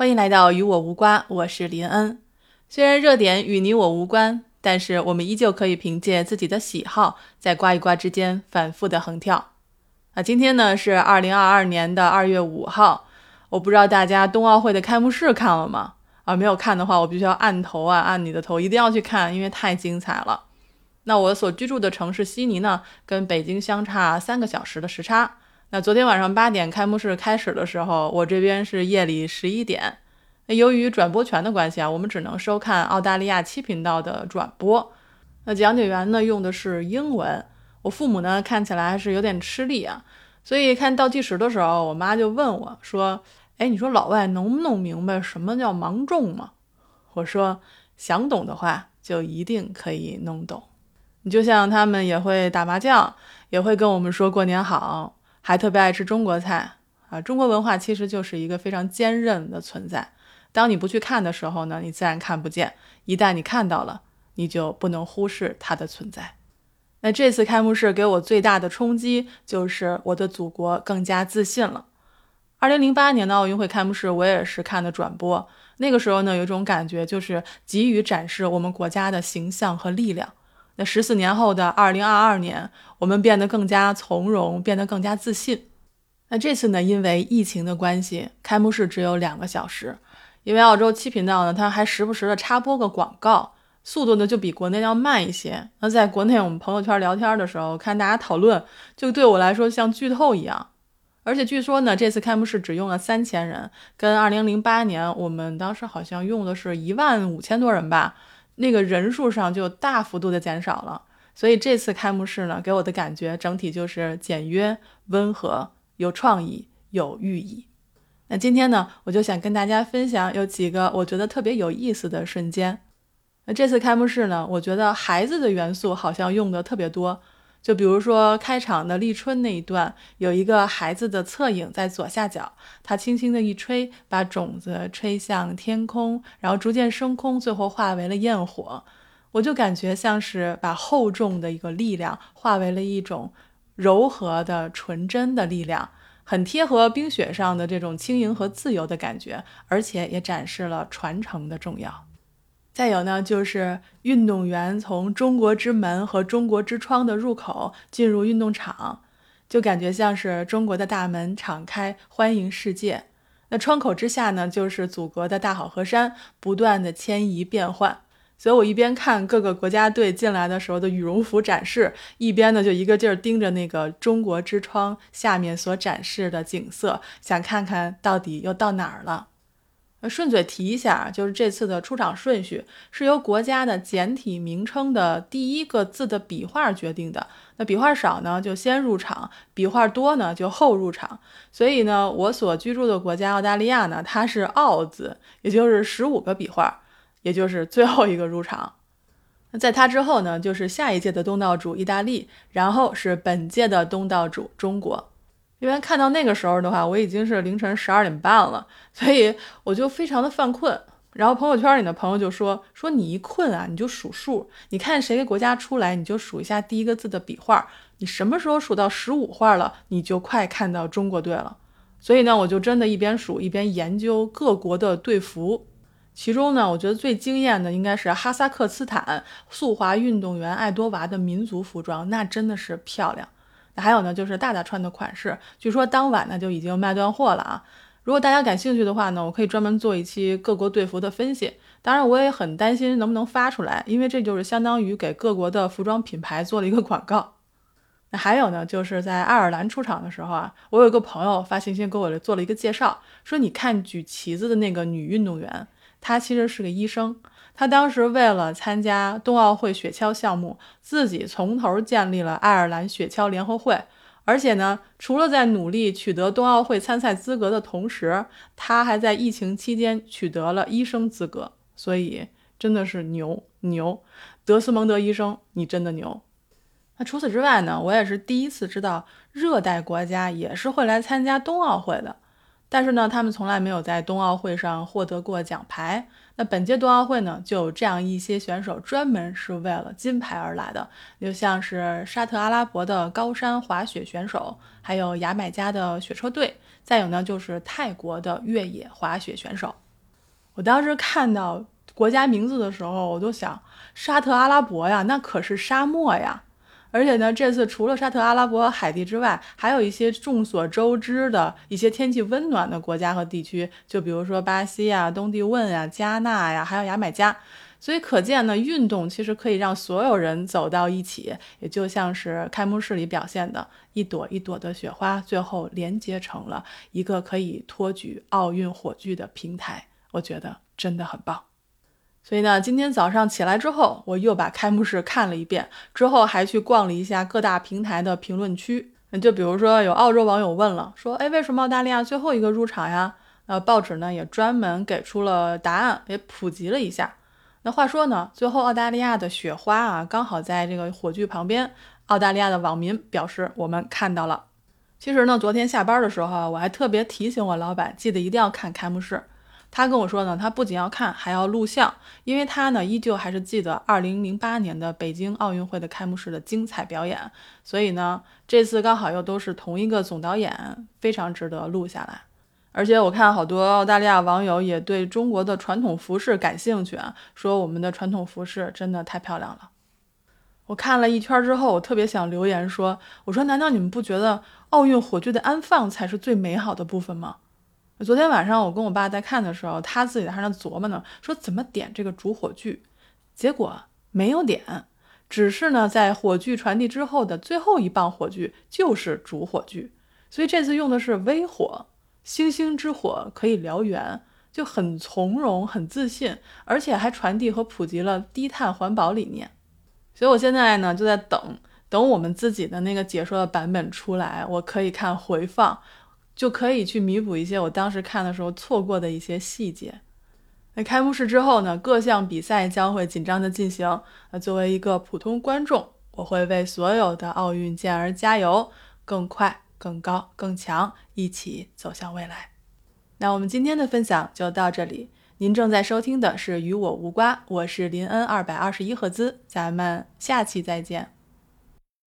欢迎来到与我无关，我是林恩。虽然热点与你我无关，但是我们依旧可以凭借自己的喜好，在刮一刮之间反复的横跳。啊，今天呢是二零二二年的二月五号，我不知道大家冬奥会的开幕式看了吗？啊，没有看的话，我必须要按头啊，按你的头，一定要去看，因为太精彩了。那我所居住的城市悉尼呢，跟北京相差三个小时的时差。那昨天晚上八点开幕式开始的时候，我这边是夜里十一点。那由于转播权的关系啊，我们只能收看澳大利亚七频道的转播。那讲解员呢用的是英文，我父母呢看起来还是有点吃力啊。所以看倒计时的时候，我妈就问我说：“哎，你说老外能不能明白什么叫芒种吗？”我说：“想懂的话，就一定可以弄懂。你就像他们也会打麻将，也会跟我们说过年好。”还特别爱吃中国菜啊！中国文化其实就是一个非常坚韧的存在。当你不去看的时候呢，你自然看不见；一旦你看到了，你就不能忽视它的存在。那这次开幕式给我最大的冲击就是我的祖国更加自信了。二零零八年的奥运会开幕式，我也是看的转播。那个时候呢，有一种感觉，就是急于展示我们国家的形象和力量。那十四年后的二零二二年，我们变得更加从容，变得更加自信。那这次呢，因为疫情的关系，开幕式只有两个小时。因为澳洲七频道呢，它还时不时的插播个广告，速度呢就比国内要慢一些。那在国内我们朋友圈聊天的时候，看大家讨论，就对我来说像剧透一样。而且据说呢，这次开幕式只用了三千人，跟二零零八年我们当时好像用的是一万五千多人吧。那个人数上就大幅度的减少了，所以这次开幕式呢，给我的感觉整体就是简约、温和、有创意、有寓意。那今天呢，我就想跟大家分享有几个我觉得特别有意思的瞬间。那这次开幕式呢，我觉得孩子的元素好像用的特别多。就比如说开场的立春那一段，有一个孩子的侧影在左下角，他轻轻的一吹，把种子吹向天空，然后逐渐升空，最后化为了焰火。我就感觉像是把厚重的一个力量化为了一种柔和的、纯真的力量，很贴合冰雪上的这种轻盈和自由的感觉，而且也展示了传承的重要。再有呢，就是运动员从中国之门和中国之窗的入口进入运动场，就感觉像是中国的大门敞开，欢迎世界。那窗口之下呢，就是祖国的大好河山，不断的迁移变换。所以我一边看各个国家队进来的时候的羽绒服展示，一边呢就一个劲儿盯着那个中国之窗下面所展示的景色，想看看到底又到哪儿了。顺嘴提一下，就是这次的出场顺序是由国家的简体名称的第一个字的笔画决定的。那笔画少呢，就先入场；笔画多呢，就后入场。所以呢，我所居住的国家澳大利亚呢，它是澳字，也就是十五个笔画，也就是最后一个入场。那在它之后呢，就是下一届的东道主意大利，然后是本届的东道主中国。因为看到那个时候的话，我已经是凌晨十二点半了，所以我就非常的犯困。然后朋友圈里的朋友就说：“说你一困啊，你就数数，你看谁个国家出来，你就数一下第一个字的笔画。你什么时候数到十五画了，你就快看到中国队了。”所以呢，我就真的一边数一边研究各国的队服。其中呢，我觉得最惊艳的应该是哈萨克斯坦速滑运动员爱多娃的民族服装，那真的是漂亮。还有呢，就是大大穿的款式，据说当晚呢就已经卖断货了啊！如果大家感兴趣的话呢，我可以专门做一期各国队服的分析。当然，我也很担心能不能发出来，因为这就是相当于给各国的服装品牌做了一个广告。那还有呢，就是在爱尔兰出场的时候啊，我有一个朋友发信息给我做了一个介绍，说你看举旗子的那个女运动员，她其实是个医生。他当时为了参加冬奥会雪橇项目，自己从头建立了爱尔兰雪橇联合会。而且呢，除了在努力取得冬奥会参赛资格的同时，他还在疫情期间取得了医生资格。所以真的是牛牛，德斯蒙德医生，你真的牛。那除此之外呢，我也是第一次知道热带国家也是会来参加冬奥会的。但是呢，他们从来没有在冬奥会上获得过奖牌。那本届冬奥会呢，就有这样一些选手专门是为了金牌而来的，就像是沙特阿拉伯的高山滑雪选手，还有牙买加的雪车队，再有呢就是泰国的越野滑雪选手。我当时看到国家名字的时候，我都想沙特阿拉伯呀，那可是沙漠呀。而且呢，这次除了沙特阿拉伯海地之外，还有一些众所周知的一些天气温暖的国家和地区，就比如说巴西呀、东帝汶呀、加纳呀，还有牙买加。所以可见呢，运动其实可以让所有人走到一起，也就像是开幕式里表现的一朵一朵的雪花，最后连接成了一个可以托举奥运火炬的平台。我觉得真的很棒。所以呢，今天早上起来之后，我又把开幕式看了一遍，之后还去逛了一下各大平台的评论区。就比如说，有澳洲网友问了，说：“哎，为什么澳大利亚最后一个入场呀？”呃，报纸呢也专门给出了答案，也普及了一下。那话说呢，最后澳大利亚的雪花啊，刚好在这个火炬旁边。澳大利亚的网民表示，我们看到了。其实呢，昨天下班的时候，我还特别提醒我老板，记得一定要看开幕式。他跟我说呢，他不仅要看，还要录像，因为他呢依旧还是记得2008年的北京奥运会的开幕式的精彩表演。所以呢，这次刚好又都是同一个总导演，非常值得录下来。而且我看好多澳大利亚网友也对中国的传统服饰感兴趣啊，说我们的传统服饰真的太漂亮了。我看了一圈之后，我特别想留言说：“我说难道你们不觉得奥运火炬的安放才是最美好的部分吗？”昨天晚上我跟我爸在看的时候，他自己还在琢磨呢，说怎么点这个主火炬，结果没有点，只是呢在火炬传递之后的最后一棒火炬就是主火炬，所以这次用的是微火。星星之火可以燎原，就很从容、很自信，而且还传递和普及了低碳环保理念。所以我现在呢就在等，等我们自己的那个解说的版本出来，我可以看回放，就可以去弥补一些我当时看的时候错过的一些细节。那开幕式之后呢，各项比赛将会紧张的进行。那作为一个普通观众，我会为所有的奥运健儿加油，更快。更高更强，一起走向未来。那我们今天的分享就到这里。您正在收听的是《与我无瓜》，我是林恩二百二十一赫兹，咱们下期再见。